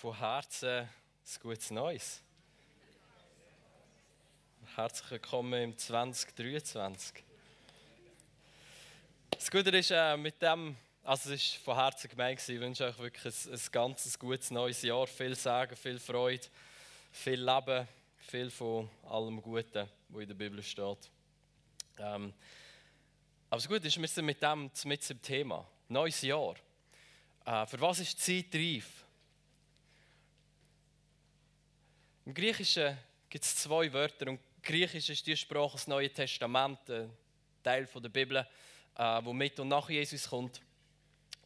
von Herzen ein gutes Neues. Herzlich willkommen im 2023. Das Gute ist, äh, mit dem, also es war von Herzen gemeint, ich wünsche euch wirklich ein, ein ganzes gutes neues Jahr. Viel Sagen, viel Freude, viel Leben, viel von allem Guten, was in der Bibel steht. Ähm, aber das Gute ist, wir sind mit dem mit dem Thema. Neues Jahr. Äh, für was ist die Zeit reif? Im Griechischen gibt es zwei Wörter und Griechisch ist die Sprache das Neue Testament, ein Teil der Bibel, äh, wo mit und nach Jesus kommt.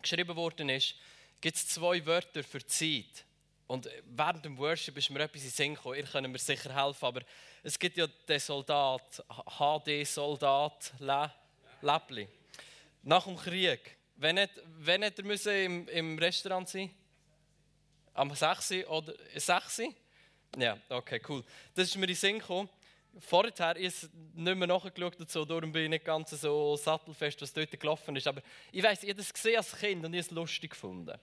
Geschrieben worden ist, gibt es zwei Wörter für Zeit. Und während dem Worship ist mir etwas in den Sinn gekommen. Ihr könnt mir sicher helfen, aber es gibt ja den Soldat, HD-Soldat, Läppli. Nach dem Krieg. Wenn nicht, wenn nicht müsse im, im Restaurant sein? Am 6 oder 6? Ja, okay, cool. Das ist mir in den Sinn gekommen. Vorher ist nicht mehr nachgeschaut dazu, darum bin ich nicht ganz so sattelfest, was dort gelaufen ist. Aber ich weiss, ich habe das gesehen als Kind und ich habe es lustig gefunden.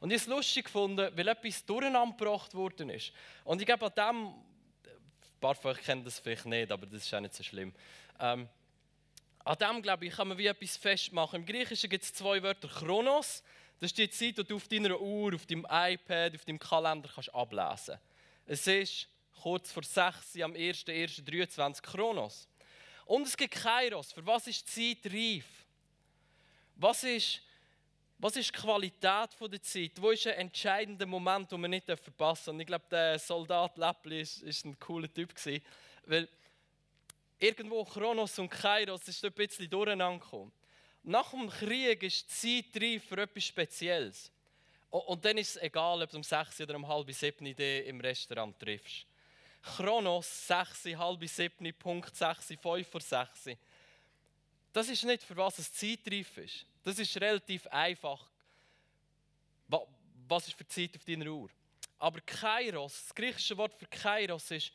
Und ich habe es lustig gefunden, weil etwas durcheinander gebracht worden ist. Und ich glaube, an dem, ein paar von euch kennen das vielleicht nicht, aber das ist auch nicht so schlimm. Ähm, an dem, glaube ich, kann man wie etwas festmachen. Im Griechischen gibt es zwei Wörter. Chronos, das ist die Zeit, die du auf deiner Uhr, auf deinem iPad, auf deinem Kalender kannst ablesen kannst. Es ist kurz vor 6 am 1.1.23 Chronos. Und es gibt Kairos. Für was ist die Zeit reif? Was ist, was ist die Qualität der Zeit? Wo ist ein entscheidender Moment, den man nicht verpassen darf? Und ich glaube, der Soldat Läppli ist ein cooler Typ. Weil irgendwo Chronos und Kairos ist ein bisschen durcheinander gekommen. Nach dem Krieg ist die Zeit reif für etwas Spezielles. Und dann ist es egal, ob du um 6 oder um halb 7 im Restaurant triffst. Chronos 6, halb 7, Punkt 6, 5 vor 6. Das ist nicht, für was es zeitreif ist. Das ist relativ einfach. Was ist für Zeit auf deiner Uhr? Aber Kairos, das griechische Wort für Kairos ist,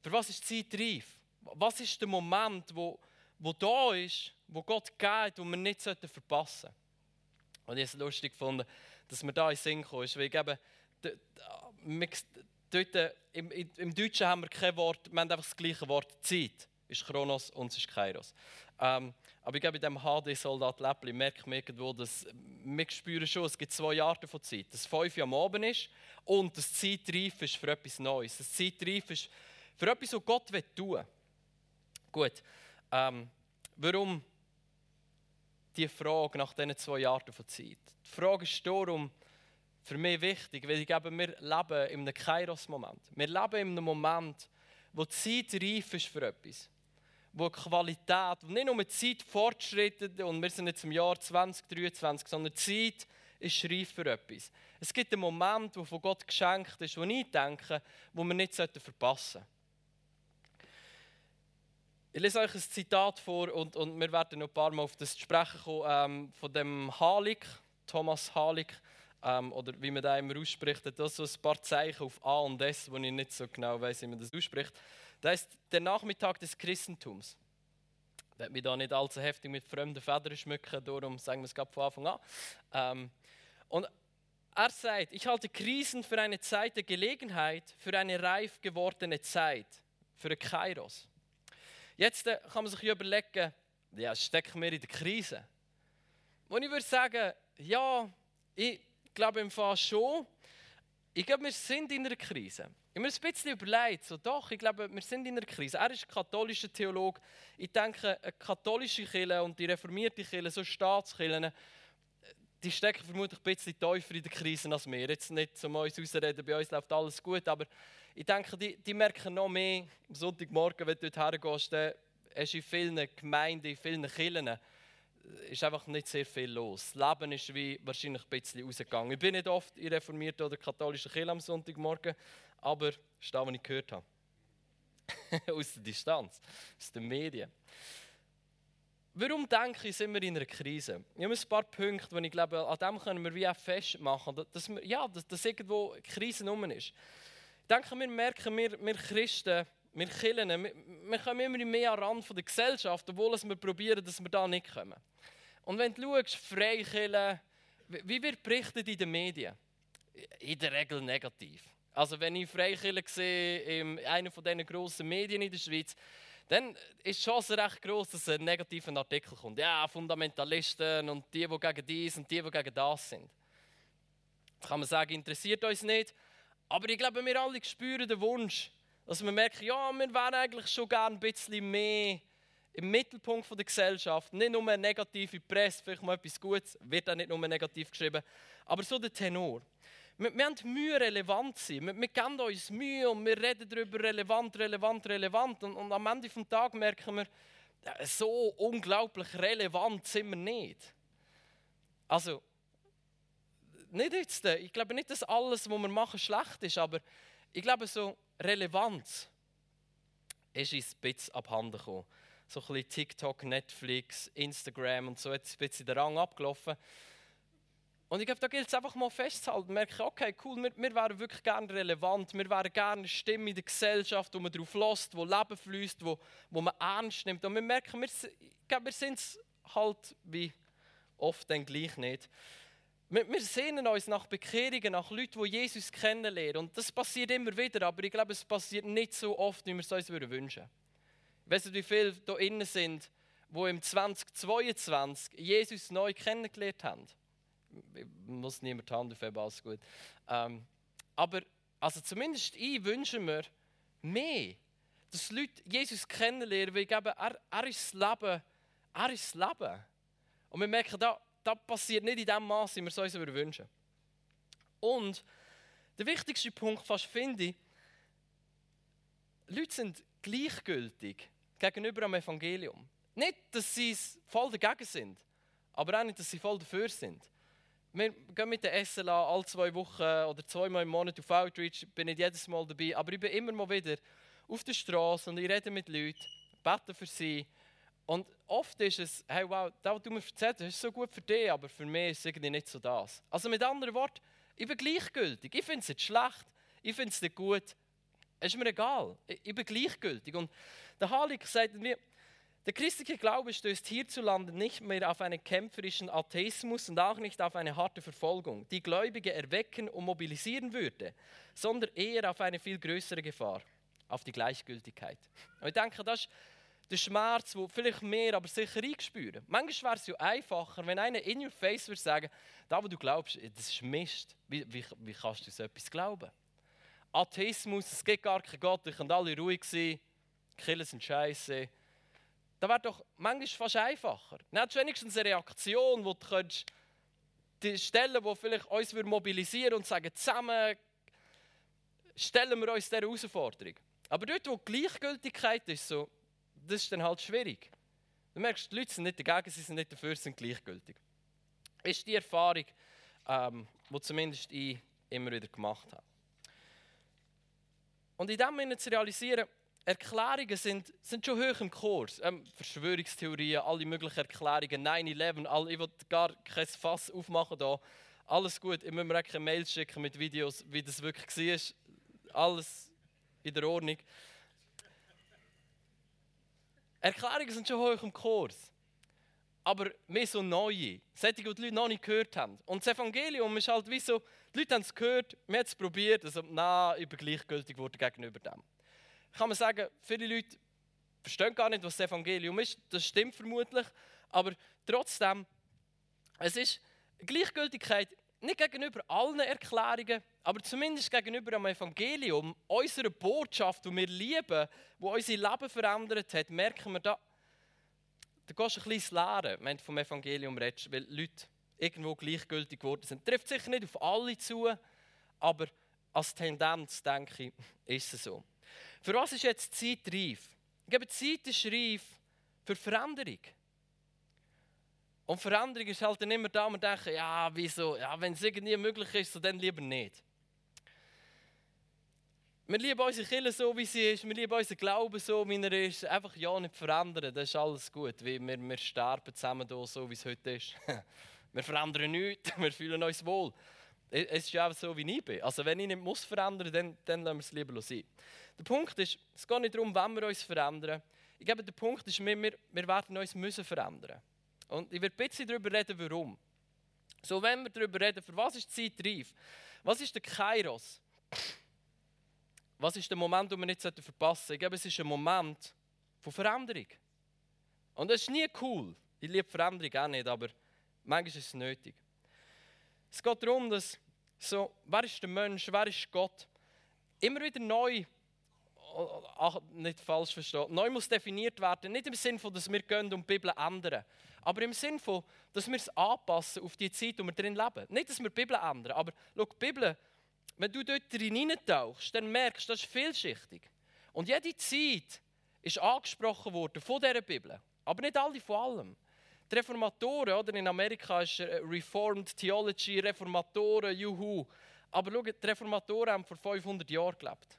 für was ist zeitreif? Was ist der Moment, wo, wo da ist, wo Gott geht und wir nicht verpassen sollten? Und ich habe es lustig gefunden, dass mir da in den Sinn gekommen ist, weil eben, dort, äh, im, im Deutschen haben wir kein Wort, wir haben einfach das gleiche Wort, Zeit ist Chronos und es ist Kairos. Ähm, aber ich glaube, in diesem HD-Soldat Läppli merkt man irgendwo, dass wir spüren schon, es gibt zwei Arten von Zeit. Das 5 Uhr am Abend ist und das Zeitreif ist für etwas Neues. Das Zeitreif ist für etwas, was Gott tun will. Gut, ähm, warum die Frage nach diesen zwei Arten von Zeit. Die Frage ist darum für mich wichtig, weil ich glaube, wir leben in einem Kairos-Moment. Wir leben in einem Moment, wo die Zeit reif ist für etwas. Wo die Qualität, nicht nur die Zeit fortschreitet und wir sind jetzt im Jahr 2023, sondern die Zeit ist reif für etwas. Es gibt einen Moment, der von Gott geschenkt ist, wo ich denke, wo wir nicht verpassen sollten. Ich lese euch ein Zitat vor und, und wir werden noch ein paar Mal auf das sprechen kommen, ähm, von dem Halik, Thomas Halik, ähm, oder wie man da immer ausspricht, das so ein paar Zeichen auf A und S, wo ich nicht so genau weiß, wie man das ausspricht. Das ist der Nachmittag des Christentums. Ich werde mich da nicht allzu heftig mit fremden Federn schmücken, darum sagen wir es gerade von Anfang an. Ähm, und er sagt, ich halte Krisen für eine Zeit der Gelegenheit, für eine reif gewordene Zeit, für ein Kairos. Jetzt äh, kann man sich überlegen, ja, stecken wir in der Krise? Und ich würde sagen, ja, ich glaube im Fall schon. Ich glaube, wir sind in einer Krise. Ich habe mir ein bisschen überlegt, so doch, ich glaube, wir sind in einer Krise. Er ist katholischer Theologe. Ich denke, katholische Kirche und die reformierte Kirche, so Staatskirchen, die stecken vermutlich ein bisschen tiefer in der Krise als wir. Jetzt nicht zum uns ausreden, bei uns läuft alles gut, aber ich denke, die, die merken noch mehr am Sonntagmorgen, wenn du dort hergehst, hast du in vielen Gemeinden, in vielen Kirchen, ist einfach nicht sehr viel los. Das Leben ist wie wahrscheinlich ein bisschen rausgegangen. Ich bin nicht oft in reformierten oder katholischen Kirche am Sonntagmorgen, aber das ist das, was ich gehört habe. aus der Distanz, aus den Medien. Warum denke ich, sind wir in einer Krise? Ich habe ein paar Punkte, wo ich glaube, an dem können wir wie auch festmachen, dass, wir, ja, dass, dass irgendwo eine Krise rum ist. Denke, wir merken, wir, wir Christen, wir Kirchen, wir, wir kommen immer mehr an den Rand der Gesellschaft, obwohl wir probieren, dass wir da nicht kommen. Und wenn du schaust, Freikirchen, wie wird berichtet in den Medien? In der Regel negativ. Also wenn ich Freikirche sehe in einer von diesen grossen Medien in der Schweiz, dann ist die Chance recht groß, dass ein negativer Artikel kommt. Ja, Fundamentalisten und die, die gegen dies und die, die gegen das sind. Das kann man sagen, interessiert uns nicht. Aber ich glaube, wir alle spüren den Wunsch, dass wir merken, ja, wir wären eigentlich schon gerne ein bisschen mehr im Mittelpunkt der Gesellschaft. Nicht nur eine negative Presse, vielleicht mal etwas Gutes, wird auch nicht nur negativ geschrieben, aber so der Tenor. Wir, wir haben Mühe, relevant zu sein. Wir, wir geben uns Mühe und wir reden darüber relevant, relevant, relevant. Und, und am Ende des Tages merken wir, so unglaublich relevant sind wir nicht. Also, nicht jetzt, ich glaube nicht, dass alles, was wir machen, schlecht ist, aber ich glaube, so Relevanz ist uns ein bisschen abhanden gekommen. So ein bisschen TikTok, Netflix, Instagram und so hat ein bisschen den Rang abgelaufen. Und ich glaube, da gilt es einfach mal festzuhalten, merken, okay, cool, wir, wir wären wirklich gerne relevant, wir wären gerne eine Stimme in der Gesellschaft, wo man darauf lässt, wo Leben fließt, wo, wo man ernst nimmt. Und wir merken, wir, ich glaube, wir sind es halt wie oft dann gleich nicht. Wir, sehnen uns nach Bekehrungen, nach Leuten, die Jesus kennenlernen. Und das passiert immer wieder, aber ich glaube, es passiert nicht so oft, wie wir es uns wünschen würden. Ich weiß nicht, wie viele hier innen sind, die im 2022 Jesus neu kennengelernt haben muss niemand die Hand aufheben, alles gut. Ähm, aber also zumindest ich wünsche mir mehr, dass Leute Jesus kennenlernen, weil ich glaube, er, er ist das Leben, er ist das Leben. Und wir merken, da, das passiert nicht in dem Maß, wie wir es uns wünschen. Und der wichtigste Punkt fast finde ich, Leute sind gleichgültig gegenüber dem Evangelium. Nicht, dass sie voll dagegen sind, aber auch nicht, dass sie voll dafür sind wir gehen mit der SLA alle zwei Wochen oder zweimal im Monat auf Outreach, bin nicht jedes Mal dabei, aber ich bin immer mal wieder auf der Straße und ich rede mit Leuten, bete für sie. Und oft ist es, hey wow, das, was du mir erzählst, ist so gut für dich, aber für mich ist es irgendwie nicht so das. Also mit anderen Worten, ich bin gleichgültig. Ich finde es nicht schlecht, ich finde es nicht gut. Es ist mir egal. Ich bin gleichgültig. Und der Halik sagt mir, der christliche Glaube stößt hierzulande nicht mehr auf einen kämpferischen Atheismus und auch nicht auf eine harte Verfolgung, die Gläubige erwecken und mobilisieren würde, sondern eher auf eine viel größere Gefahr, auf die Gleichgültigkeit. Und ich denke, das ist der Schmerz, wo vielleicht mehr, aber sicher einspüren. Manchmal wäre es ja einfacher, wenn einer in your face würde sagen, da wo du glaubst, das ist Mist. Wie, wie, wie kannst du so etwas glauben? Atheismus, es gibt gar keinen Gott, ich kann alle ruhig sein, Killen sind scheiße das wäre doch manchmal fast einfacher. Dann hättest du wenigstens eine Reaktion, wo du könntest, die Stellen, die vielleicht uns mobilisieren und sagen, zusammen stellen wir uns dieser Herausforderung. Aber dort, wo Gleichgültigkeit ist, so, das ist dann halt schwierig. Du merkst, die Leute sind nicht dagegen, sie sind nicht dafür, sie sind gleichgültig. Das ist die Erfahrung, ähm, die zumindest ich immer wieder gemacht habe. Und in dem Sinne zu realisieren, Erklärungen sind, sind schon hoch im Kurs. Ähm, Verschwörungstheorien, alle möglichen Erklärungen, 9-11, ich will gar kein Fass aufmachen da. Alles gut, ich muss mir eine Mail schicken mit Videos, wie das wirklich war. Alles in der Ordnung. Erklärungen sind schon hoch im Kurs. Aber mehr so neue, solche, die die Leute noch nicht gehört haben. Und das Evangelium ist halt wie so, die Leute haben es gehört, wir haben es probiert, also ich bin gleichgültig geworden gegenüber dem kann man sagen, viele Leute verstehen gar nicht, was das Evangelium ist. Das stimmt vermutlich. Aber trotzdem, es ist Gleichgültigkeit nicht gegenüber allen Erklärungen, aber zumindest gegenüber dem Evangelium, unserer Botschaft, die wir lieben, die unser Leben verändert hat, merken wir da, da gehst du ein bisschen ins wenn du vom Evangelium redest, weil Leute irgendwo gleichgültig geworden sind. Trifft sicher nicht auf alle zu, aber als Tendenz, denke ich, ist es so. Für was ist jetzt die Zeit reif? Ich glaube, die Zeit ist reif für Veränderung. Und Veränderung ist halt dann immer da, man denkt, ja, wieso, ja, wenn es irgendwie möglich ist, so dann lieber nicht. Wir lieben unsere Kirche so, wie sie ist. Wir lieben unseren Glauben so, wie er ist. Einfach ja nicht verändern, das ist alles gut. Wir, wir, wir sterben zusammen so, wie es heute ist. wir verändern nichts, wir fühlen uns wohl. Es ist auch so, wie ich bin. Also wenn ich nicht muss verändern muss, dann, lassen wir es lieber sein. Der Punkt ist, es geht nicht darum, wann wir uns verändern. Ich glaube, der Punkt ist, wir, wir, wir werden uns müssen verändern. Und ich werde ein bisschen darüber reden, warum. So, wenn wir darüber reden, für was ist die Zeit reif? Was ist der Kairos? Was ist der Moment, den wir nicht verpassen sollten? Ich glaube, es ist ein Moment von Veränderung. Und das ist nie cool. Ich liebe Veränderung auch nicht, aber manchmal ist es nötig. Es geht darum, dass so, wer ist der Mensch, wer ist Gott, immer wieder neu, ach, nicht falsch verstehen, neu muss definiert werden. Nicht im Sinne dass wir gehen und die Bibel ändern, aber im Sinne dass wir es anpassen auf die Zeit, in der wir drin leben. Nicht, dass wir die Bibel ändern, aber schau, die Bibel, wenn du dort hineintauchst, dann merkst du, das ist vielschichtig. Und jede Zeit ist angesprochen worden von dieser Bibel. Aber nicht alle von allem. Die Reformatoren, oder in Amerika ist Reformed Theology, Reformatoren, juhu. Aber schau, die Reformatoren haben vor 500 Jahren gelebt.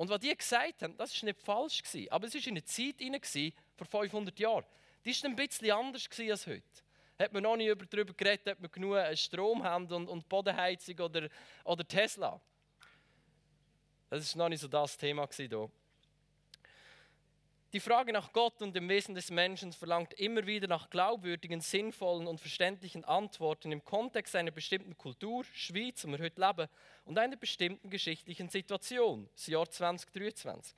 Und was die gesagt haben, das war nicht falsch. Aber es war in einer Zeit hinein, vor 500 Jahren. Die war ein bisschen anders als heute. Hat man noch nie darüber geredet, ob man genug Strom haben und, und Bodenheizung oder, oder Tesla. Das war noch nicht so das Thema hier. Die Frage nach Gott und dem Wesen des Menschen verlangt immer wieder nach glaubwürdigen, sinnvollen und verständlichen Antworten im Kontext einer bestimmten Kultur, Schweiz, wo wir heute leben, und einer bestimmten geschichtlichen Situation, das Jahr 2023.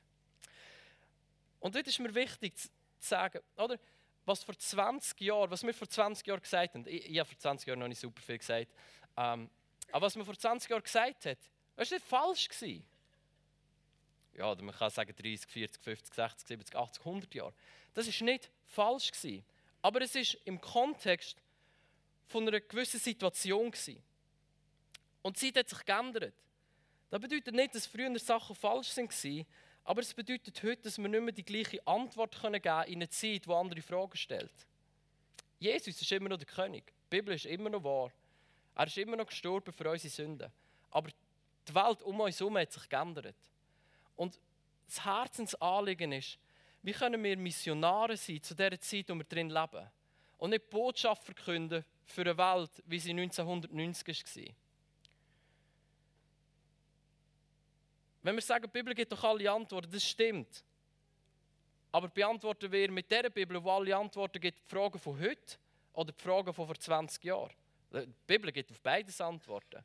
Und dort ist mir wichtig zu sagen, oder, was vor 20 Jahren, was wir vor 20 Jahren gesagt haben, ich, ich habe vor 20 Jahren noch nicht super viel gesagt, ähm, aber was man vor 20 Jahren gesagt hat, das war nicht falsch. Gewesen ja, oder man kann sagen 30, 40, 50, 60, 70, 80, 100 Jahre. Das ist nicht falsch gewesen, aber es ist im Kontext von einer gewissen Situation gewesen. Und die Zeit hat sich geändert. Das bedeutet nicht, dass früher Sachen falsch waren, aber es bedeutet heute, dass wir nicht mehr die gleiche Antwort geben können in einer Zeit, die andere Fragen stellt. Jesus ist immer noch der König. Die Bibel ist immer noch wahr. Er ist immer noch gestorben für unsere Sünden. Aber die Welt um uns herum hat sich geändert. Und das Herzensanliegen ist, wie können wir Missionare sein zu der Zeit, in der wir drin leben? Und nicht Botschaft verkünden für eine Welt, wie sie 1990 war. Wenn wir sagen, die Bibel gibt doch alle Antworten, das stimmt. Aber beantworten wir mit der Bibel, wo alle Antworten gibt, die Fragen von heute oder die Fragen von vor 20 Jahren? Die Bibel gibt auf beides Antworten.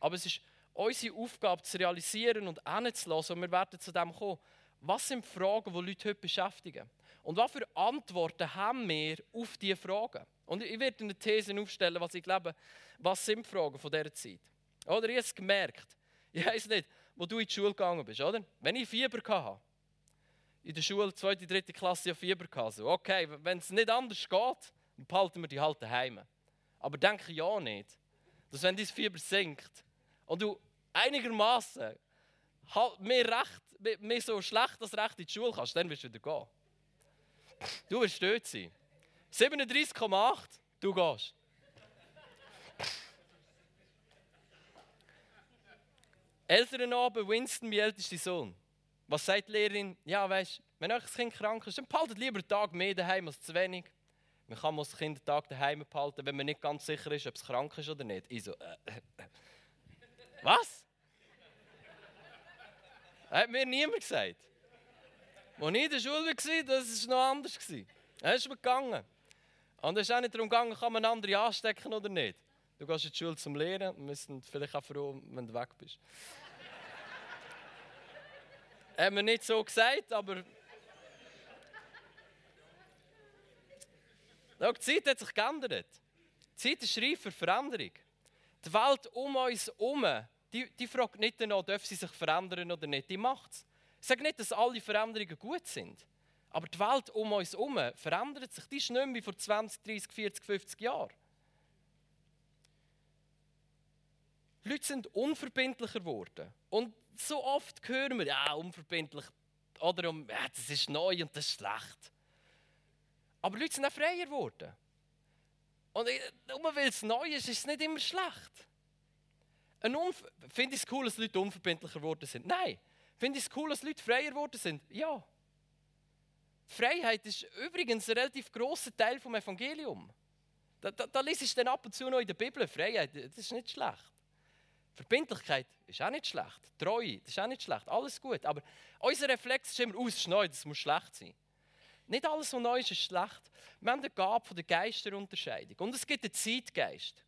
Aber es ist unsere Aufgabe zu realisieren und hinzulassen. Und wir werden zu dem kommen. Was sind Fragen, die Leute heute beschäftigen? Und was für Antworten haben wir auf diese Fragen? Und ich werde eine These aufstellen, was ich glaube, was sind Fragen von dieser Zeit? Oder ich habe es gemerkt, ich weiß nicht, wo du in die Schule gegangen bist, oder? Wenn ich Fieber hatte, in der Schule, zweite, dritte Klasse, ja Fieber hatte, so, okay, wenn es nicht anders geht, behalten wir die halt daheim. Aber denke ja nicht, dass wenn dein Fieber sinkt, und du einigermaßen halt mehr, recht, mehr so schlecht als recht in die Schule kannst, dann wirst du wieder gehen. Du wirst dort sein. 37,8, du gehst. Elternabend, Winston, mein ältester Sohn. Was sagt die Lehrerin? Ja, weißt wenn euch das Kind krank ist, dann behaltet lieber einen Tag mehr daheim als zu wenig. Man kann das Kind einen Tag daheim behalten, wenn man nicht ganz sicher ist, ob es krank ist oder nicht. Ich so, äh, äh, äh. Was? Hat mir niemand gesagt. Als ich in der Schule war, das war noch anders. Das ist mir gegangen. Und es ist auch nicht darum gegangen, kann man andere anstecken oder nicht. Du gehst in die Schule zum Lehren, wir sind vielleicht auch froh, wenn du weg bist. Hat mir nicht so gesagt, aber... die Zeit hat sich geändert. Die Zeit ist reif für Veränderung. Die Welt um uns herum die, die fragt nicht danach, dürfen sie sich verändern oder nicht. Die macht es. Ich sage nicht, dass alle Veränderungen gut sind. Aber die Welt um uns herum verändert sich. Die ist nicht mehr wie vor 20, 30, 40, 50 Jahren. Leute sind unverbindlicher geworden. Und so oft hören wir, ja, unverbindlich. Oder ja, das ist neu und das ist schlecht. Aber Leute sind auch freier geworden. Und nur weil es neu ist, ist es nicht immer schlecht. Finde ich es cool, dass Leute unverbindlicher geworden sind? Nein. Finde ich es cool, dass Leute freier geworden sind? Ja. Freiheit ist übrigens ein relativ grosser Teil des Evangelium. Da, da, da liest ich dann ab und zu noch in der Bibel. Freiheit, das ist nicht schlecht. Verbindlichkeit ist auch nicht schlecht. Treue, das ist auch nicht schlecht. Alles gut. Aber unser Reflex ist immer, ist neu, das muss schlecht sein. Nicht alles, was neu ist, ist schlecht. Wir haben eine Gabe von der Geisterunterscheidung. Und es gibt einen Zeitgeist.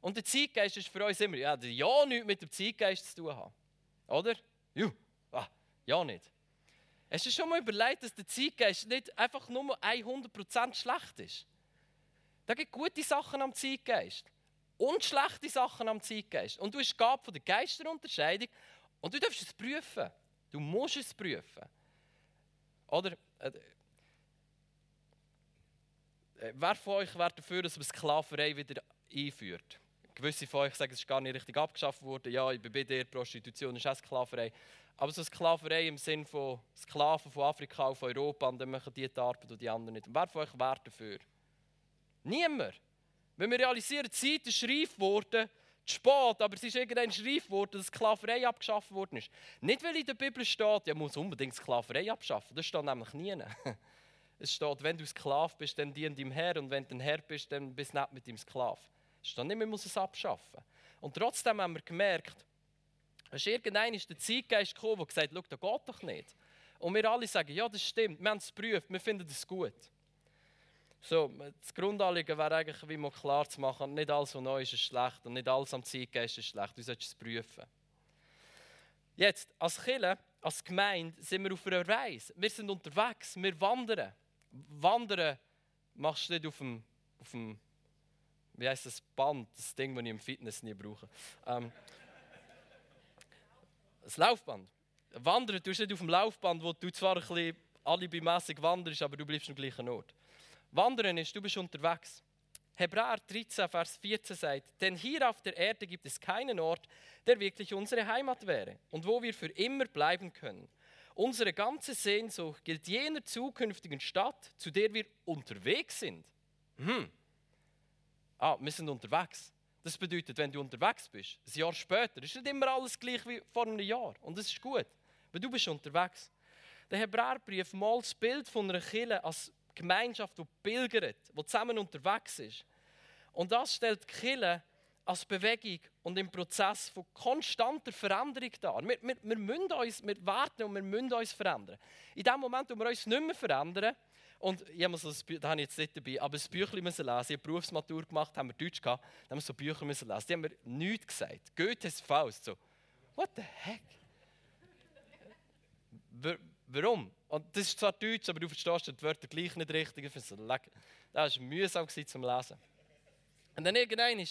Und der Zeitgeist ist für uns immer, ja, ja nichts mit dem Zeitgeist zu tun haben. Oder? Ja, ah, ja nicht. Hast du schon mal überlegt, dass der Zeitgeist nicht einfach nur 100% schlecht ist? Da gibt gute Sachen am Zeitgeist und schlechte Sachen am Zeitgeist. Und du hast Gabe von der Geisterunterscheidung und du darfst es prüfen. Du musst es prüfen. Oder? Äh, äh, wer von euch wäre dafür, dass man Sklaverei wieder einführt? Gewisse von euch sagen, es ist gar nicht richtig abgeschafft worden. Ja, ich bin bei dir, Prostitution ist auch Sklaverei. Aber so Sklaverei im Sinne von Sklaven von Afrika auf Europa und dann machen die die Arbeit und die anderen nicht. Und wer von euch wäre dafür? Niemand. Wenn wir realisieren, die Zeit ist reif geworden, zu spät, aber es ist irgendwann reif geworden, dass Sklaverei abgeschafft worden ist. Nicht, weil in der Bibel steht, ja, muss unbedingt Sklaverei abschaffen. Das steht nämlich nie. Es steht, wenn du Sklav bist, dann dien deinem Herr und wenn du ein Herr bist, dann bist du nicht mit dem Sklav. Steht nicht, man muss es abschaffen. Und trotzdem haben wir gemerkt, es ist irgendein ist der Zeitgeist gekommen, der gesagt hat, das geht doch nicht. Und wir alle sagen, ja, das stimmt, wir haben es geprüft, wir finden es gut. So, das Grundanliegen wäre eigentlich, wie mal klar zu machen, nicht alles, was neu ist, ist schlecht und nicht alles am Zeitgeist ist schlecht. Du solltest es prüfen. Jetzt, als Kille, als Gemeinde, sind wir auf einer Reise. Wir sind unterwegs, wir wandern. Wandern machst du nicht auf dem, auf dem wie heißt das Band, das Ding, das ich im Fitness nie brauche. Ähm, das Laufband. Wandern du nicht auf dem Laufband, wo du zwar ein bisschen alibimässig wanderst, aber du bleibst am gleichen Ort. Wandern ist, du bist unterwegs. Hebräer 13, Vers 14 sagt, denn hier auf der Erde gibt es keinen Ort, der wirklich unsere Heimat wäre und wo wir für immer bleiben können. Unsere ganze Sehnsucht gilt jener zukünftigen Stadt, zu der wir unterwegs sind. Hm. Ah, wir sind unterwegs. Das bedeutet, wenn du unterwegs bist, ein Jahr später, ist nicht immer alles gleich wie vor einem Jahr. Und das ist gut, weil du bist unterwegs. Der Hebräerbrief malt das Bild von einer Kirche als Gemeinschaft, die pilgert, die zusammen unterwegs ist. Und das stellt die Kirche als Bewegung und im Prozess von konstanter Veränderung dar. Wir, wir, wir, müssen uns, wir warten und wir müssen uns verändern. In dem Moment, wo wir uns nicht mehr verändern, und ich habe so ein, da habe ich jetzt nicht dabei, aber ein Büchlein müssen lesen. Ich habe Berufsmatur gemacht, haben wir Deutsch gehabt, da haben wir so Bücher müssen lesen. Die haben mir nichts gesagt. Goethes Faust, so, what the heck? Warum? Und das ist zwar Deutsch, aber du verstehst die Wörter gleich nicht richtig. Ich so, das war mühsam zum Lesen. Und dann irgendwann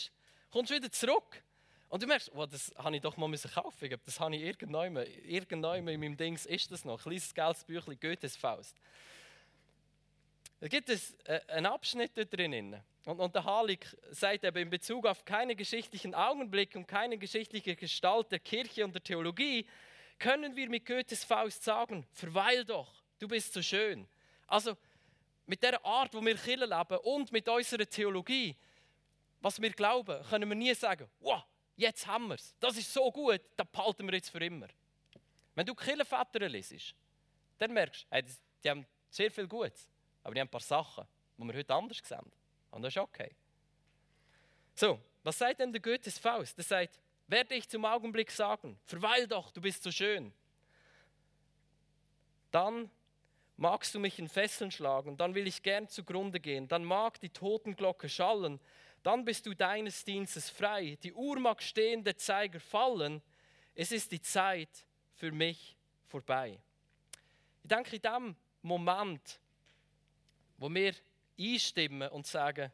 kommst du wieder zurück. Und du merkst, oh, das habe ich doch mal kaufen müssen. Das habe ich irgendwann, irgendwann in meinem Dings ist das noch. Ein kleines gelbes Büchlein, Goethes Faust. Da gibt es äh, einen Abschnitt da drinnen. Und, und der Halik sagt eben in Bezug auf keine geschichtlichen Augenblicke und keine geschichtliche Gestalt der Kirche und der Theologie, können wir mit Goethes Faust sagen, verweil doch, du bist so schön. Also mit der Art, wo wir Kirche leben und mit unserer Theologie, was wir glauben, können wir nie sagen, wow, jetzt haben wir es, das ist so gut, das behalten wir jetzt für immer. Wenn du Kirchenväter liest, dann merkst du, die haben sehr viel Gutes. Aber die haben ein paar Sachen, die wir heute anders sehen. Und das ist okay. So, was sagt denn der Goethes Faust? Der sagt, werde ich zum Augenblick sagen, verweil doch, du bist so schön. Dann magst du mich in Fesseln schlagen, dann will ich gern zugrunde gehen, dann mag die Totenglocke schallen, dann bist du deines Dienstes frei, die Uhr mag stehen, der Zeiger fallen, es ist die Zeit für mich vorbei. Ich denke, in dem Moment wo wir einstimmen und sagen,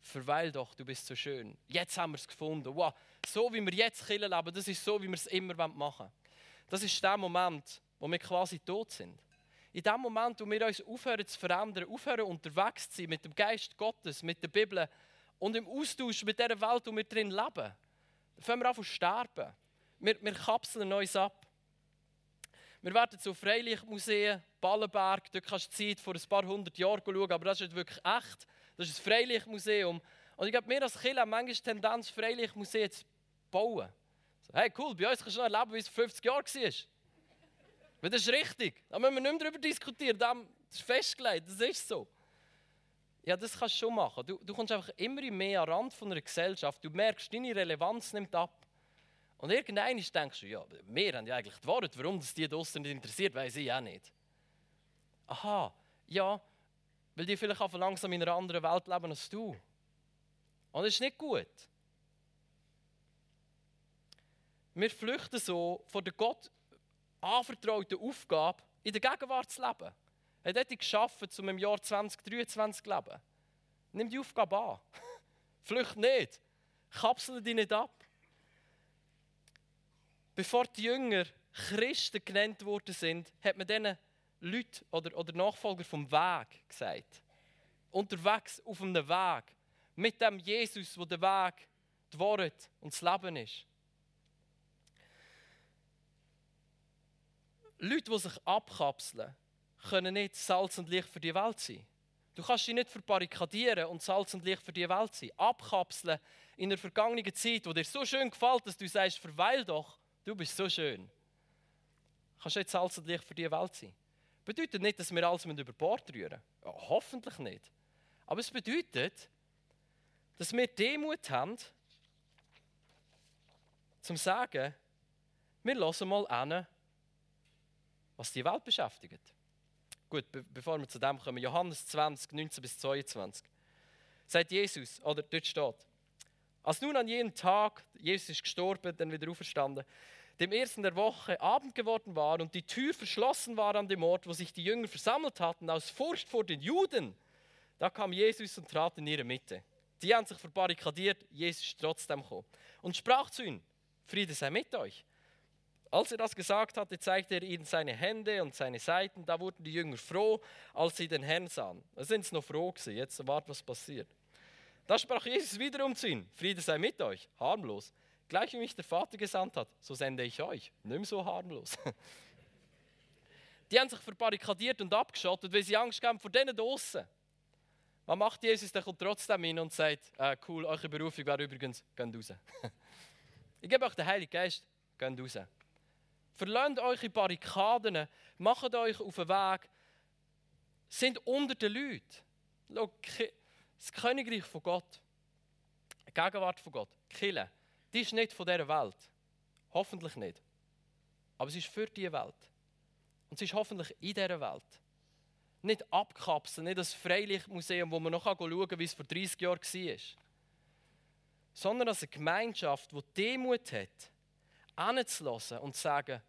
verweil doch, du bist so schön. Jetzt haben wir es gefunden. Wow, so wie wir jetzt killen leben, das ist so, wie wir es immer machen wollen. Das ist der Moment, wo wir quasi tot sind. In dem Moment, wo wir uns aufhören zu verändern, aufhören unterwegs zu sein mit dem Geist Gottes, mit der Bibel und im Austausch mit der Welt, wo wir drin leben, fangen wir an zu sterben. Wir, wir kapseln uns ab. Wir werden zu Freilichtmuseen, Ballenberg, dort kannst du Zeit vor ein paar hundert Jahren schauen, aber das ist wirklich echt. Das ist ein Freilichtmuseum. Und ich glaube, wir als Kinder haben manchmal die Tendenz, Freilichtmuseen zu bauen. So, hey, cool, bei uns kannst du noch erleben, wie es vor 50 Jahren war. Das ist richtig. Da müssen wir nicht mehr darüber diskutieren. Das ist festgelegt, das ist so. Ja, das kannst du schon machen. Du, du kommst einfach immer mehr am Rand von einer Gesellschaft. Du merkst, deine Relevanz nimmt ab. Und irgendwann denkst du, ja, wir haben ja eigentlich die Worte, warum das die draußen nicht interessiert, weiß ich auch nicht. Aha, ja, weil die vielleicht auch langsam in einer anderen Welt leben als du. Und das ist nicht gut. Wir flüchten so von der Gott anvertrauten Aufgabe, in der Gegenwart zu leben. Er hat dich geschaffen, um im Jahr 2023 zu leben. Nimm die Aufgabe an. Flücht nicht. Kapsel dich nicht ab. Bevor die Jünger Christen genannt worden sind, hat man diesen Leuten oder, oder Nachfolger vom Weg gesagt. Unterwegs auf einem Weg. Mit dem Jesus, wo der Weg, die Wahrheit und das Leben ist. Leute, die sich abkapseln, können nicht Salz und Licht für die Welt sein. Du kannst dich nicht verbarrikadieren und Salz und Licht für die Welt sein. Abkapseln in der vergangenen Zeit, wo dir so schön gefällt, dass du sagst, verweil doch, du bist so schön. Du kannst nicht Salz und Licht für die Welt sein. Bedeutet nicht, dass wir alles über Bord rühren. Ja, hoffentlich nicht. Aber es bedeutet, dass wir Demut haben, zum zu sagen, wir hören mal an, was die Welt beschäftigt. Gut, be bevor wir zu dem kommen, Johannes 20, 19 bis 22. Sagt Jesus, oder dort steht, als nun an jenem Tag, Jesus ist gestorben, dann wieder auferstanden, dem ersten der Woche Abend geworden war und die Tür verschlossen war an dem Ort, wo sich die Jünger versammelt hatten, aus Furcht vor den Juden, da kam Jesus und trat in ihre Mitte. Die haben sich verbarrikadiert, Jesus ist trotzdem gekommen und sprach zu ihnen, Friede sei mit euch. Als er das gesagt hatte, zeigte er ihnen seine Hände und seine Seiten. Da wurden die Jünger froh, als sie den Herrn sahen. Da sind sie noch froh gewesen. Jetzt wart, was passiert. Da sprach Jesus wiederum zu ihnen: Friede sei mit euch, harmlos. Gleich wie mich der Vater gesandt hat, so sende ich euch. Nimm so harmlos. Die haben sich verbarrikadiert und abgeschottet, weil sie Angst haben vor denen draußen. Was macht Jesus? Der kommt trotzdem hin und sagt: äh, Cool, eure Berufung wäre übrigens, geht raus. ich gebe euch den Heiligen Geist, geht raus. Verlasst eure Barrikaden, macht euch auf den Weg, sind unter den Leuten. Das Königreich von Gott, die Gegenwart von Gott, Kille, die ist nicht von dieser Welt. Hoffentlich nicht. Aber sie ist für diese Welt. Und sie ist hoffentlich in dieser Welt. Nicht abkapseln, nicht das Freilichtmuseum, wo man noch schauen kann, wie es vor 30 Jahren war. Sondern als eine Gemeinschaft, die Demut hat, hinzulassen und zu sagen,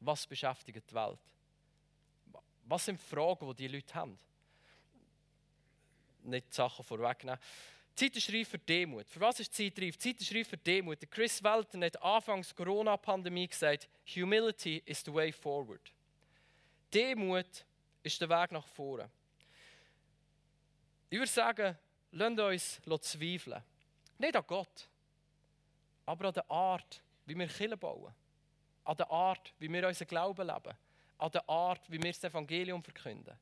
was beschäftigt die Welt? Was sind die Fragen, die die Leute haben? Nicht die Sachen vorwegnehmen. Zeit ist reif für Demut. Für was ist Zeit reif? Zeit ist reif für Demut. Chris Welton hat anfangs der Corona-Pandemie gesagt, Humility is the way forward. Demut ist der Weg nach vorne. Ich würde sagen, lasst uns zweifeln. Nicht an Gott, aber an der Art, wie wir Kirche bauen an der Art, wie wir unseren Glauben leben, an der Art, wie wir das Evangelium verkünden.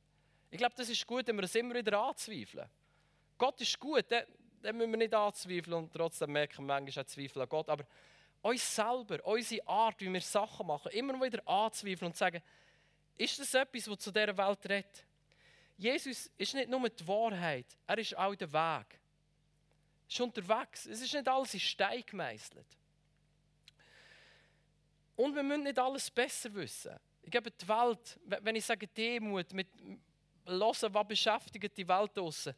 Ich glaube, das ist gut, wenn wir es immer wieder anzweifeln. Gott ist gut, den, den müssen wir nicht anzweifeln und trotzdem merken wir manchmal auch Zweifel an Gott. Aber uns selber, unsere Art, wie wir Sachen machen, immer wieder anzweifeln und sagen, ist das etwas, was zu dieser Welt redet? Jesus ist nicht nur die Wahrheit, er ist auch der Weg. Er ist unterwegs. Es ist nicht alles in Stein gemeißelt. Und wir müssen nicht alles besser wissen. Ich glaube, die Welt, wenn ich sage Demut, mit hören, was beschäftigt die Welt draussen,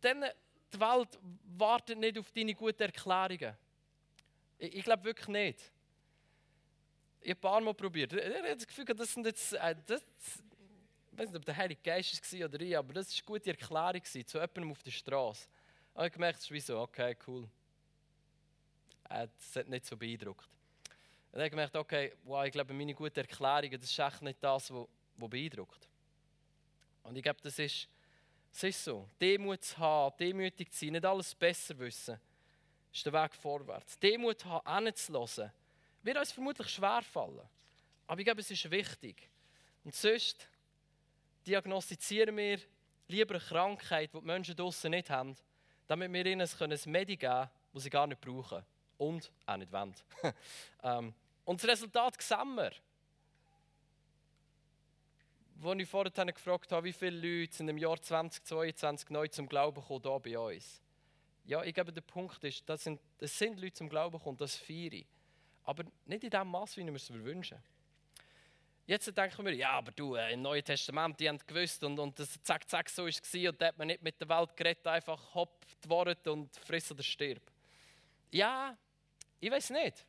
dann die Welt wartet nicht auf deine guten Erklärungen. Ich, ich glaube wirklich nicht. Ich habe ein paar Mal probiert. Ich habe das Gefühl, das sind jetzt. Äh, das, ich weiß nicht, ob der Heilige Geist war oder ich, aber das war eine gute Erklärung zu jemandem auf der Straße. Und ich habe gemerkt, es ist wie so, okay, cool. Äh, das hat nicht so beeindruckt. Und dann habe ich gemerkt, okay, wow, ich glaube, meine guten Erklärungen, das ist echt nicht das, was beeindruckt. Und ich glaube, das ist, das ist so. Demut zu haben, demütig zu sein, nicht alles besser wissen, ist der Weg vorwärts. Demut zu haben, hinzulassen, wird uns vermutlich schwer fallen. Aber ich glaube, es ist wichtig. Und sonst diagnostizieren wir lieber eine Krankheit, die die Menschen draußen nicht haben, damit wir ihnen ein Medi geben können, das sie gar nicht brauchen. Und auch nicht wollen. ähm, und das Resultat sehen wir. Als ich vorhin gefragt habe, wie viele Leute sind im Jahr 2022 neu zum Glauben gekommen, hier bei uns. Ja, ich glaube, der Punkt ist, das sind, sind Leute zum Glauben gekommen, das feiere Aber nicht in dem Maß, wie wir es wünschen. Jetzt denken wir, ja, aber du, äh, im Neuen Testament, die haben gewusst und, und das zack, zack, so war es. Und da hat man nicht mit der Welt geredet, einfach hopp, die und friss oder stirb. Ja, ich weiß nicht.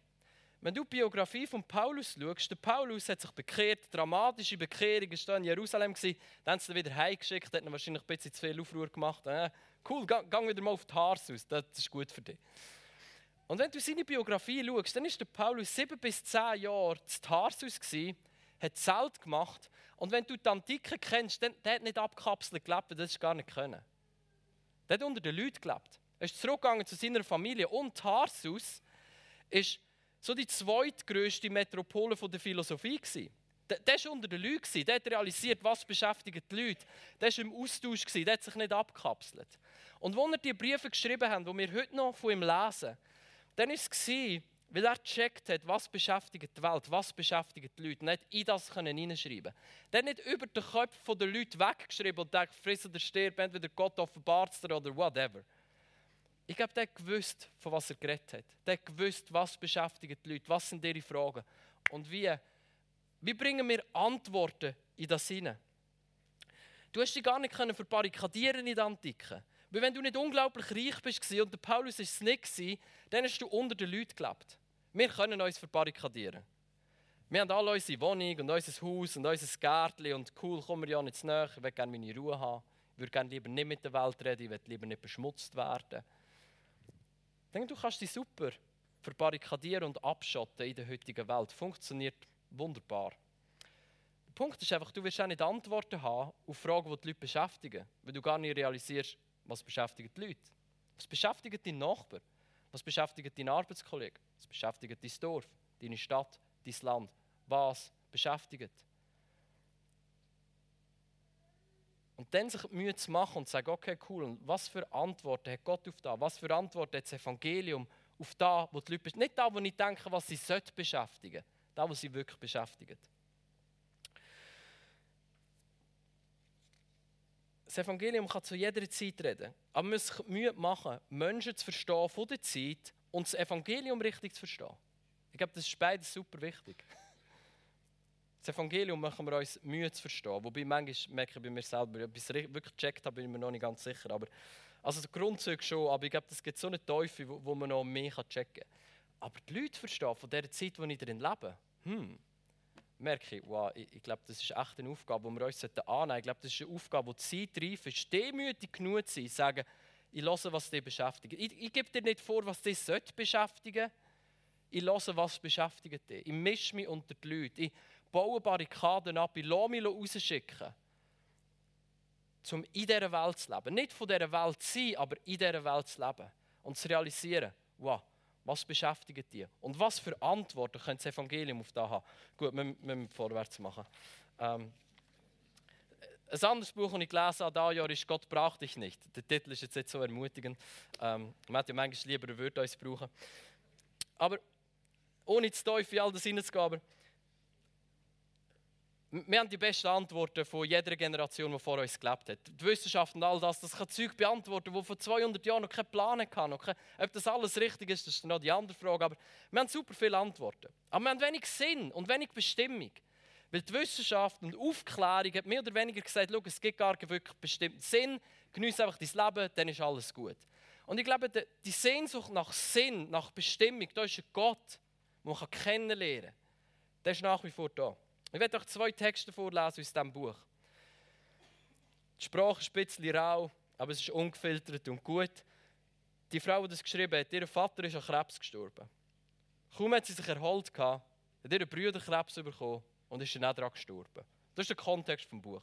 Wenn du die Biografie von Paulus schaust, der Paulus hat sich bekehrt, dramatische Bekehrung, war in Jerusalem, dann haben sie ihn wieder heimgeschickt, hat wahrscheinlich ein bisschen zu viel Aufruhr gemacht. Äh, cool, gang wieder mal auf die Tarsus, das ist gut für dich. Und wenn du seine Biografie schaust, dann ist der Paulus sieben bis zehn Jahre zu Tarsus gewesen, hat Zelt gemacht. Und wenn du die Antike kennst, dann der hat nicht abkapselt gelebt, das ist gar nicht können. Der hat unter den Leuten gelebt. Er ist zurückgegangen zu seiner Familie. Und Tarsus ist so die zweitgrößte Metropole der Philosophie gewesen. Der, war unter den Leuten, der hat realisiert, was beschäftigt die Leute. Der war im Austausch, der hat sich nicht abkapselt. Und als er die Briefe geschrieben hat, die wir heute noch von ihm lesen, dann war es, weil er gecheckt hat, was beschäftigt die Welt, was beschäftigt die Leute, nicht in das hineinschreiben. Der hat nicht über den Köpfen der Leute weggeschrieben und denkt, friss oder stirb, entweder Gott offenbart es oder whatever. Ich glaube, der gewusst, von was er geredet hat. Der gewusst, was beschäftigt die Leute, was sind ihre Fragen. Und wie, wie bringen wir Antworten in das hinein? Du hast dich gar nicht verbarrikadieren in der Antike. Weil wenn du nicht unglaublich reich bist und der Paulus ist es nicht, dann hast du unter den Leuten gelebt. Wir können uns verbarrikadieren. Wir haben alle unsere Wohnung und unser Haus und unser Gärtchen und cool, kommen wir ja nicht zu nahe, ich will gerne meine Ruhe haben. Ich würde gerne lieber nicht mit der Welt reden, ich will lieber nicht beschmutzt werden. Denke, du kannst dich super verbarrikadieren und abschotten in der heutigen Welt. Funktioniert wunderbar. Der Punkt ist einfach, du wirst auch nicht Antworten haben auf Fragen, die die Leute beschäftigen, weil du gar nicht realisierst, was beschäftigt die Leute? Was beschäftigt deinen Nachbar? Was beschäftigt deinen Arbeitskollegen? Was beschäftigt dein Dorf, deine Stadt, dein Land? Was beschäftigt? Und dann sich Mühe zu machen und zu sagen, okay, cool, und was für Antworten hat Gott auf da? Was für Antworten hat das Evangelium auf da, wo die Leute Nicht da, wo ich denke, was sie beschäftigen sollten, da, wo sie wirklich beschäftigen. Das Evangelium kann zu jeder Zeit reden. Aber man muss sich Mühe machen, Menschen zu verstehen von der Zeit und das Evangelium richtig zu verstehen. Ich glaube, das ist beides super wichtig. Das Evangelium machen wir uns Mühe zu verstehen. Wobei manchmal merke ich bei mir selber, ob ich es wirklich gecheckt habe, bin ich mir noch nicht ganz sicher. Aber, also der Grundzug schon, aber ich glaube, es gibt so eine Teufel, wo, wo man noch mehr checken kann. Aber die Leute verstehen von der Zeit, in der ich lebe, hm, merke ich, wow, ich, ich glaube, das ist echt eine Aufgabe, die wir uns annehmen sollten. Ich glaube, das ist eine Aufgabe, die zeitreif ist, demütig genug zu sein, sagen, ich höre, was dich beschäftigt. Ich, ich gebe dir nicht vor, was dich beschäftigen sollte. Ich höre, was beschäftigt dich. Ich mische mich unter die Leute. Ich baue Barrikaden ab. Ich lasse mich rausschicken, um in dieser Welt zu leben. Nicht von dieser Welt zu sein, aber in dieser Welt zu leben. Und zu realisieren, wow, was beschäftigt die? Und was für Antworten könnte das Evangelium auf das haben? Gut, wir müssen vorwärts machen. Ähm, ein anderes Buch, das ich gelesen habe, dieses ist «Gott braucht dich nicht». Der Titel ist jetzt nicht so ermutigend. Ähm, man hätte ja manchmal lieber ein Wort uns brauchen. Aber ohne zu tief in all das hineinzugehen, aber wir haben die besten Antworten von jeder Generation, die vor uns gelebt hat. Die Wissenschaft und all das, das kann Zeug beantworten, die vor 200 Jahren noch keinen Plan hatten. Ob das alles richtig ist, das ist noch die andere Frage. Aber wir haben super viele Antworten. Aber wir haben wenig Sinn und wenig Bestimmung. Weil die Wissenschaft und Aufklärung hat mehr oder weniger gesagt, es gibt gar keinen wirklich bestimmten Sinn, genieße einfach dein Leben, dann ist alles gut. Und ich glaube, die Sehnsucht nach Sinn, nach Bestimmung, da ist ein Gott, den man kennenlernen kann. Der ist nach wie vor da. Ich werde euch zwei Texte vorlesen aus diesem Buch. Die Sprache ist ein bisschen rau, aber es ist ungefiltert und gut. Die Frau, die das geschrieben hat, ihr Vater ist an Krebs gestorben. Kaum hat sie sich erholt, hat ihre Brüder Krebs bekommen und ist dann auch daran gestorben. Das ist der Kontext vom Buch.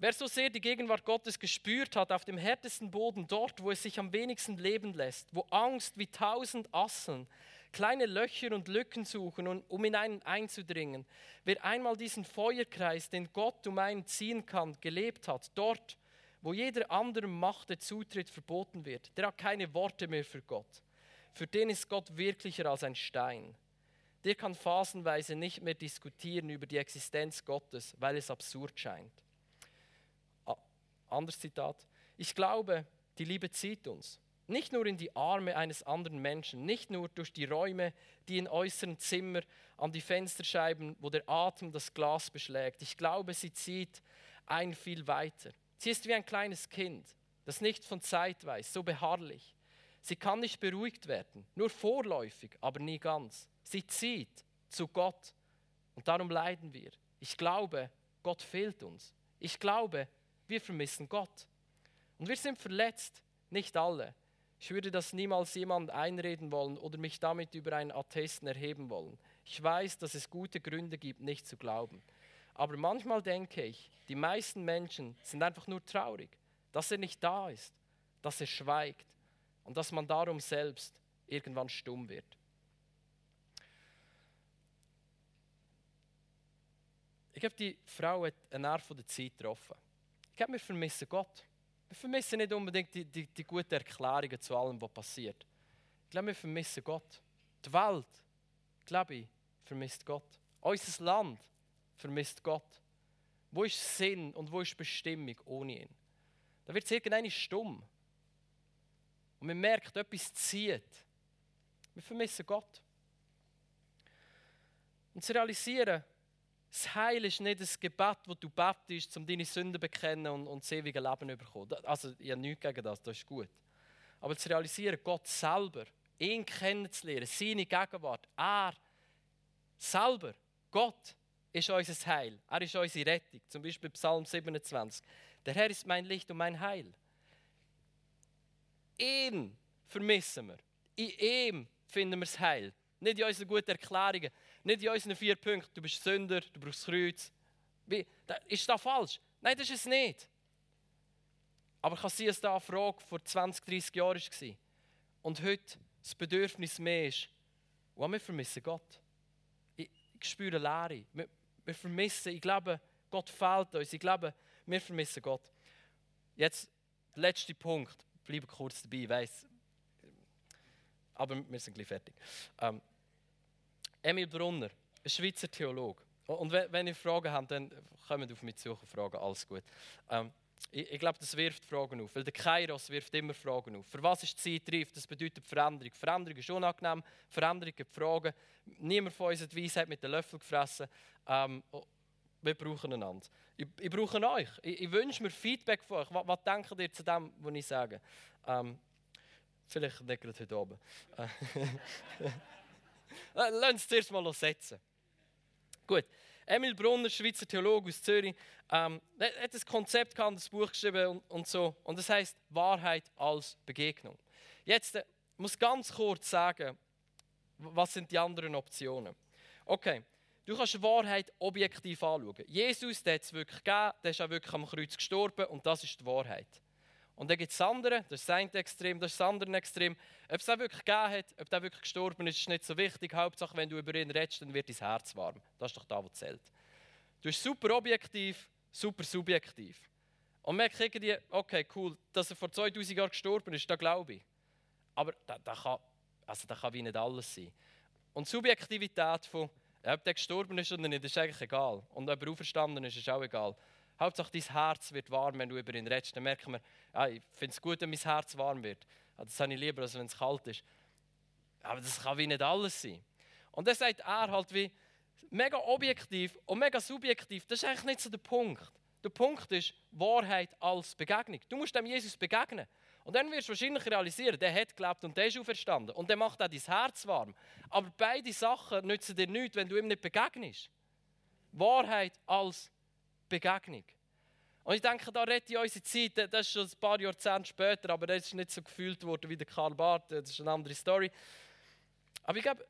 Wer so sehr die Gegenwart Gottes gespürt hat, auf dem härtesten Boden, dort, wo es sich am wenigsten leben lässt, wo Angst wie tausend Asseln kleine Löcher und Lücken suchen, um in einen einzudringen. Wer einmal diesen Feuerkreis, den Gott um einen ziehen kann, gelebt hat, dort, wo jeder anderen Macht der Zutritt verboten wird, der hat keine Worte mehr für Gott. Für den ist Gott wirklicher als ein Stein. Der kann phasenweise nicht mehr diskutieren über die Existenz Gottes, weil es absurd scheint. Anderes Zitat. Ich glaube, die Liebe zieht uns. Nicht nur in die Arme eines anderen Menschen, nicht nur durch die Räume, die in äußeren Zimmer, an die Fensterscheiben, wo der Atem das Glas beschlägt. Ich glaube, sie zieht ein viel weiter. Sie ist wie ein kleines Kind, das nicht von Zeit weiß, so beharrlich. Sie kann nicht beruhigt werden, nur vorläufig, aber nie ganz. Sie zieht zu Gott und darum leiden wir. Ich glaube, Gott fehlt uns. Ich glaube, wir vermissen Gott. Und wir sind verletzt, nicht alle. Ich würde das niemals jemand einreden wollen oder mich damit über einen Attesten erheben wollen. Ich weiß, dass es gute Gründe gibt, nicht zu glauben. Aber manchmal denke ich, die meisten Menschen sind einfach nur traurig, dass er nicht da ist, dass er schweigt und dass man darum selbst irgendwann stumm wird. Ich habe die Frau einen Nerv der Zeit getroffen. Ich glaube, wir vermissen Gott. Wir vermissen nicht unbedingt die, die, die guten Erklärungen zu allem, was passiert. Ich glaube, wir vermissen Gott. Die Welt, glaube ich, vermisst Gott. Unser Land vermisst Gott. Wo ist Sinn und wo ist Bestimmung ohne ihn? Da wird es irgendeine stumm. Und man merkt, etwas zieht. Wir vermissen Gott. Und zu realisieren, das Heil ist nicht ein Gebet, das du betest, um deine Sünden zu bekennen und, und das ewige Leben zu bekommen. Also, ich habe nichts gegen das, das ist gut. Aber zu realisieren, Gott selber, ihn kennenzulernen, seine Gegenwart, er selber, Gott, ist unser Heil. Er ist unsere Rettung. Zum Beispiel Psalm 27. Der Herr ist mein Licht und mein Heil. Ihn vermissen wir. In ihm finden wir das Heil. Nicht in unseren guten Erklärungen, nicht in unseren vier Punkten. Du bist Sünder, du brauchst das Kreuz. Wie, ist das falsch? Nein, das ist es nicht. Aber kann sein, dass da eine Frage vor 20, 30 Jahren war. Und heute das Bedürfnis mehr ist, oh, wir vermissen Gott. Ich, ich spüre Leere. Wir, wir vermissen, ich glaube, Gott fehlt uns. Ich glaube, wir vermissen Gott. Jetzt der letzte Punkt. Bleibe kurz dabei, ich weiss. Aber wir sind gleich fertig. Ähm, Emil Brunner, ein Schweizer Theologe. Und wenn ihr Fragen habt, dann kommt auf mich zu und fragen, alles gut. Ähm, ich, ich glaube, das wirft Fragen auf, weil der Kairos wirft immer Fragen auf. Für was ist die Zeit reif? Das bedeutet Veränderung. Veränderung ist unangenehm, Veränderung gibt Fragen. Niemand von uns hat Weisheit mit den Löffel gefressen. Ähm, wir brauchen einander. Ich, ich brauche euch. Ich, ich, wünsche mir Feedback von euch. Was, was denkt ihr zu dem, was ich sage? Ähm, vielleicht nicht gerade heute oben. Lass uns zuerst mal setzen. Gut. Emil Brunner, Schweizer Theologe aus Zürich, ähm, hat das Konzept gehabt, das Buch geschrieben und, und so. Und das heißt Wahrheit als Begegnung. Jetzt äh, muss ganz kurz sagen, was sind die anderen Optionen? Okay, du kannst Wahrheit objektiv anschauen. Jesus, der hat es wirklich gegeben, der ist auch wirklich am Kreuz gestorben und das ist die Wahrheit. Und dann gibt es andere, das ist das eine Extrem, das ist das andere Extrem. Ob es auch wirklich gegeben hat, ob der wirklich gestorben ist, ist nicht so wichtig. Hauptsache, wenn du über ihn redest, dann wird dein Herz warm. Das ist doch da, was zählt. Du bist super objektiv, super subjektiv. Und merkst irgendwie, okay, cool, dass er vor 2000 Jahren gestorben ist, da glaube ich. Aber da, da, kann, also da kann wie nicht alles sein. Und Subjektivität von, ob der gestorben ist oder nicht, ist eigentlich egal. Und ob er auferstanden ist, ist auch egal. Hauptsache dein Herz wird warm, wenn du über ihn redest. Dann merken wir, ja, ich finde es gut, wenn mein Herz warm wird. Das habe ich lieber, als wenn es kalt ist. Aber das kann wie nicht alles sein. Und dann sagt er halt wie, mega objektiv und mega subjektiv, das ist eigentlich nicht so der Punkt. Der Punkt ist Wahrheit als Begegnung. Du musst dem Jesus begegnen. Und dann wirst du wahrscheinlich realisieren, der hat gelebt und der ist auferstanden. Und der macht auch dein Herz warm. Aber beide Sachen nützen dir nichts, wenn du ihm nicht begegnest. Wahrheit als Begegnung. Und ich denke, da rettet ich unsere Zeit, das ist schon ein paar Jahrzehnte später, aber das ist nicht so gefühlt worden wie der Karl Barth, das ist eine andere Story. Aber ich glaube,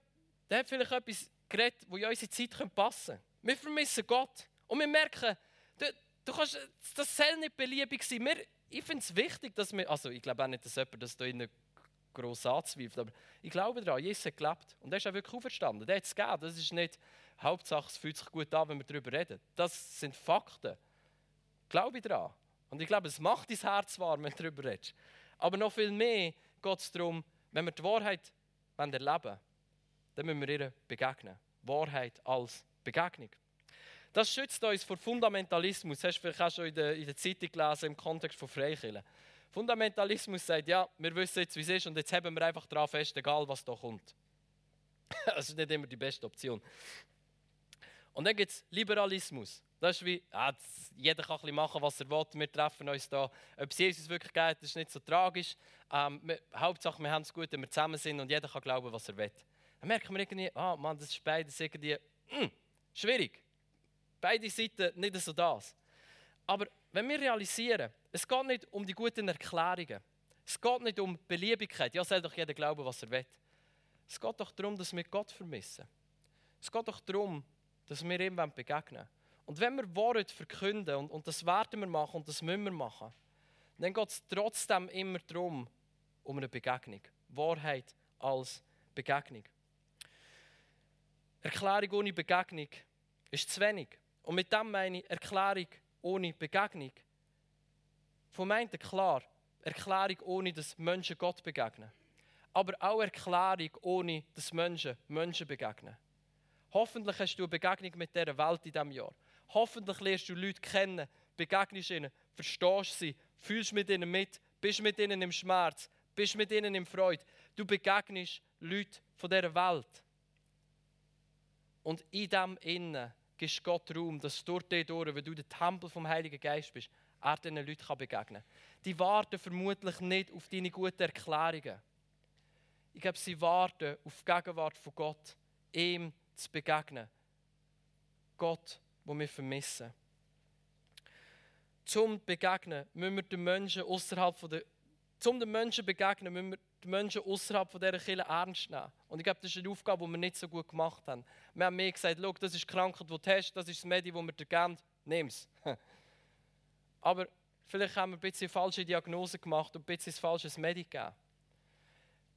der hat vielleicht etwas geredet, das in unsere Zeit passen könnte. Wir vermissen Gott und wir merken, du, du kannst, das soll nicht beliebig sein. Wir, ich finde es wichtig, dass wir, also ich glaube auch nicht, dass jemand das da gross anzweifelt, aber ich glaube daran, Jesus hat gelebt und er ist auch wirklich auferstanden. Der hat es gegeben, das ist nicht Hauptsache, es fühlt sich gut an, wenn wir darüber reden. Das sind Fakten. Glaube ich daran. Und ich glaube, es macht dein Herz warm, wenn du darüber redest. Aber noch viel mehr geht es darum, wenn wir die Wahrheit erleben wollen, dann müssen wir ihr begegnen. Wahrheit als Begegnung. Das schützt uns vor Fundamentalismus. Das hast du vielleicht auch schon in der, in der Zeitung gelesen im Kontext von Freikirchen. Fundamentalismus sagt, ja, wir wissen jetzt, wie es ist und jetzt haben wir einfach daran fest, egal was da kommt. das ist nicht immer die beste Option. Und dann gibt es Liberalismus. Das ist wie, ah, das, jeder kann ein bisschen machen, was er will. Wir treffen uns da. Ob es Jesus wirklich geht, ist nicht so tragisch. Ähm, wir, Hauptsache, wir haben es gut, wenn wir zusammen sind und jeder kann glauben, was er will. Dann merken wir irgendwie, ah, Mann, das ist beides irgendwie mh, hm, schwierig. Beide Seiten nicht so das. Aber wenn wir realisieren, es geht nicht um die guten Erklärungen. Es geht nicht um Beliebigkeit. Ja, soll doch jeder glauben, was er will. Es geht doch darum, dass wir Gott vermissen. Es geht doch darum, dass wir ihm begegnen. Und wenn wir Worte verkünden, und, und das werden wir machen und das müssen wir machen, dann geht es trotzdem immer darum, um eine Begegnung. Wahrheit als Begegnung. Erklärung ohne Begegnung ist zu wenig. Und mit dem meine ich Erklärung ohne Begegnung. Von meint klar, Erklärung ohne dass Menschen Gott begegnen. Aber auch Erklärung ohne dass Menschen Menschen begegnen. Hoffentlich hast du eine Begegnung mit dieser Welt in diesem Jahr. Hoffentlich lernst du Leute kennen, begegnest ihnen, verstehst sie, fühlst mit ihnen mit, bist mit ihnen im Schmerz, bist mit ihnen im Freude. Du begegnest Leute von dieser Welt. Und in dem Innen gibst Gott Raum, dass durch dich durch, wenn du der Tempel vom Heiligen Geist bist, er diesen Leuten begegnen kann. Die warten vermutlich nicht auf deine guten Erklärungen. Ich glaube, sie warten auf die Gegenwart von Gott, ihm zu begegnen. Gott die wir vermissen. Zum begegnen müssen wir den Menschen außerhalb von der zum den Menschen begegnen müssen wir die Menschen außerhalb dieser Kirche ernst nehmen. Und ich glaube, das ist eine Aufgabe, die wir nicht so gut gemacht haben. Wir haben mir gesagt, Schau, das ist die Krankheit, die du hast, das ist das Medi, das wir dir geben, nimm es. Aber vielleicht haben wir ein bisschen falsche Diagnose gemacht und ein bisschen das falsche Medi gegeben.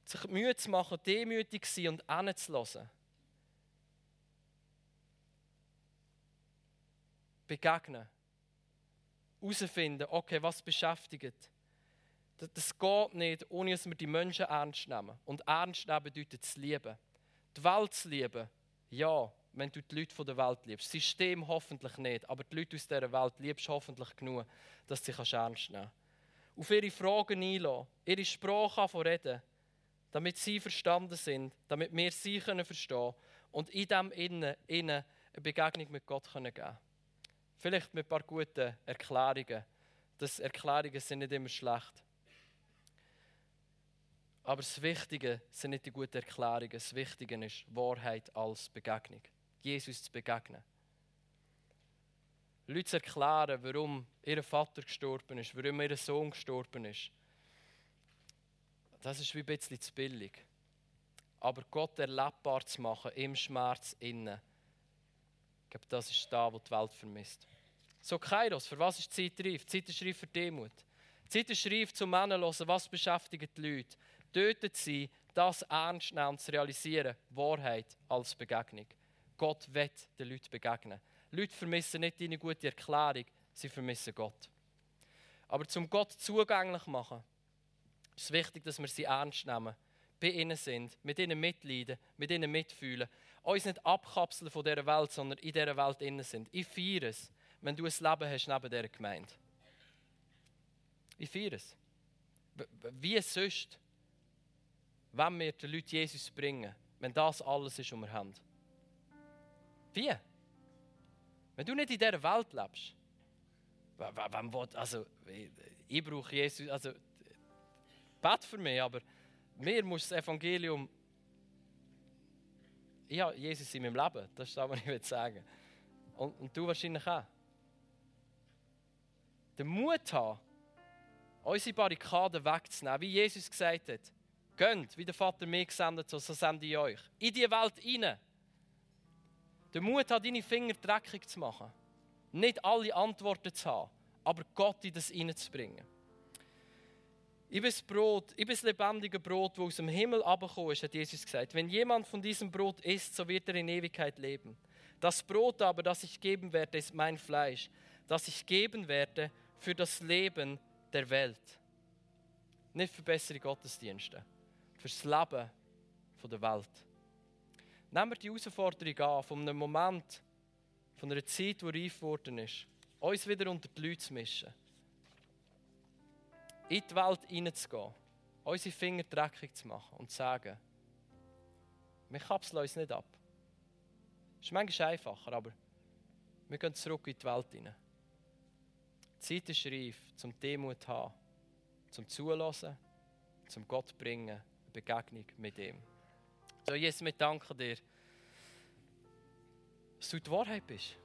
Sich Mühe zu machen, demütig zu sein und hinzulassen. begegnen. Herausfinden, okay, was beschäftigt. Das geht nicht, ohne dass wir die Menschen ernst nehmen. Und ernst nehmen bedeutet zu lieben. Die Welt zu lieben, ja, wenn du die Leute der Welt liebst. Das System hoffentlich nicht, aber die Leute aus dieser Welt liebst du hoffentlich genug, dass du sie ernst nehmen kannst. Auf ihre Fragen einlassen, ihre Sprache reden, damit sie verstanden sind, damit wir sie verstehen können und in dem Innen, Innen eine Begegnung mit Gott geben können. Vielleicht mit ein paar guten Erklärungen. Das Erklärungen sind nicht immer schlecht. Aber das Wichtige sind nicht die guten Erklärungen. Das Wichtige ist Wahrheit als Begegnung. Jesus zu begegnen. Leute zu erklären, warum ihr Vater gestorben ist, warum ihr Sohn gestorben ist. Das ist wie ein bisschen zu billig. Aber Gott erlebbar zu machen im Schmerz innen, ich glaube, das ist da, wo die Welt vermisst. So, Kairos, für was ist die Zeit reif? Die Zeit ist reif für Demut. Die Zeit ist reif, zum Männer hören, was beschäftigt die Leute. Tötet sie, das ernst nehmen und zu realisieren. Wahrheit als Begegnung. Gott wird den Leuten begegnen. Leute vermissen nicht deine gute Erklärung, sie vermissen Gott. Aber zum Gott zugänglich machen, ist es wichtig, dass wir sie ernst nehmen, bei ihnen sind, mit ihnen mitleiden, mit ihnen mitfühlen uns nicht abkapseln von dieser Welt, sondern in dieser Welt innen sind. Ich feiere es, wenn du ein Leben hast neben dieser Gemeinde. Ich feiere es. Wie sonst, wenn wir den Leuten Jesus bringen, wenn das alles ist, was wir haben? Wie? Wenn du nicht in dieser Welt lebst, wenn, also, ich brauche Jesus, also, bet für mich, aber mir muss das Evangelium ich habe Jesus in meinem Leben. Das ist das, was ich sagen und, und du wahrscheinlich auch. Den Mut haben, unsere Barrikaden wegzunehmen, wie Jesus gesagt hat. Geht, wie der Vater mir gesendet hat, so sende ich euch. In die Welt hinein. Den Mut haben, deine Finger dreckig zu machen. Nicht alle Antworten zu haben, aber Gott in das hineinzubringen. Ich bin das Brot, ich bin das lebendige Brot, das aus dem Himmel abgekommen ist, hat Jesus gesagt. Wenn jemand von diesem Brot isst, so wird er in Ewigkeit leben. Das Brot aber, das ich geben werde, ist mein Fleisch, das ich geben werde für das Leben der Welt. Nicht für bessere Gottesdienste, für das Leben der Welt. Nehmen wir die Herausforderung an, von einem Moment, von einer Zeit, die reif geworden ist, uns wieder unter die Leute zu mischen in die Welt hineinzugehen, unsere Finger dreckig zu machen und zu sagen, wir kapseln uns nicht ab. Das ist manchmal einfacher, aber Wir gehen zurück in die Welt hinein. Die Zeit ist reif, zum Demut zu haben, zum Zulassen, zum Gott bringen, Begegnung mit ihm. So, Jesus, wir danken dir, dass du die Wahrheit bist,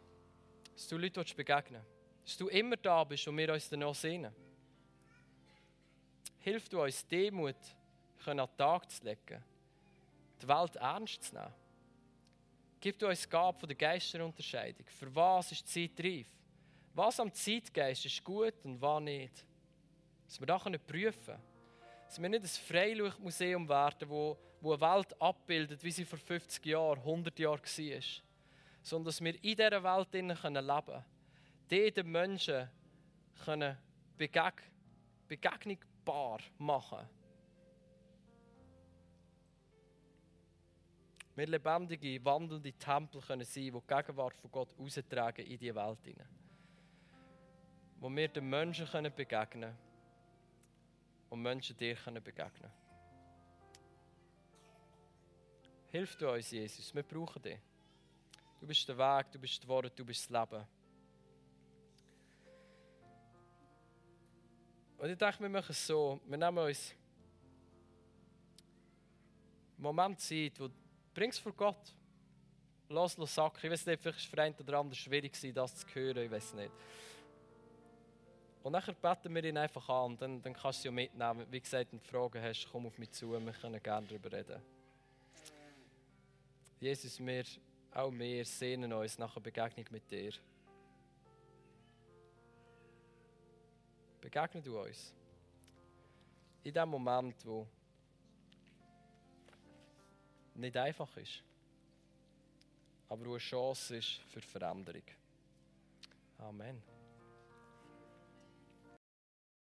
dass du Leute begegnen willst, dass du immer da bist und wir uns danach sehnen. Hilf du uns, Demut an den Tag zu legen, die Welt ernst zu nehmen. Gib du uns Gabe von der Geisterunterscheidung. Für was ist die Zeit reif? Was am Zeitgeist ist gut und was nicht? Dass wir das prüfen können. Dass wir nicht ein Freilichtmuseum werden, wo, wo eine Welt abbildet, wie sie vor 50 Jahren, 100 Jahren war. Sondern dass wir in dieser Welt leben können. Die den Menschen können begeg begegnbar machen Wir lebendige, wandelnde Tempel können sein, die die Gegenwart von Gott austragen in die Welt hinein. Wo wir den Menschen begegnen können und Menschen dir können begegnen Hilf du uns, Jesus. Wir brauchen dich. Du bist der Weg, du bist das Wort, du bist das Leben. Und ich denke, wir machen es so. Wir nehmen uns einen Moment Zeit, wo Bring es vor Gott. Lass es sacken. Ich weiß nicht, vielleicht ist es für einen oder anderen schwierig, das zu hören. Ich weiß nicht. Und dann beten wir ihn einfach an und dann, dann kannst du ja mitnehmen. Wie gesagt, wenn du Fragen hast, komm auf mich zu, wir können gerne darüber reden. Jesus, wir, auch wir sehnen uns nach einer Begegnung mit dir. Begegne du uns. In dem Moment, wo nicht einfach ist, aber wo eine Chance ist für Veränderung. Amen.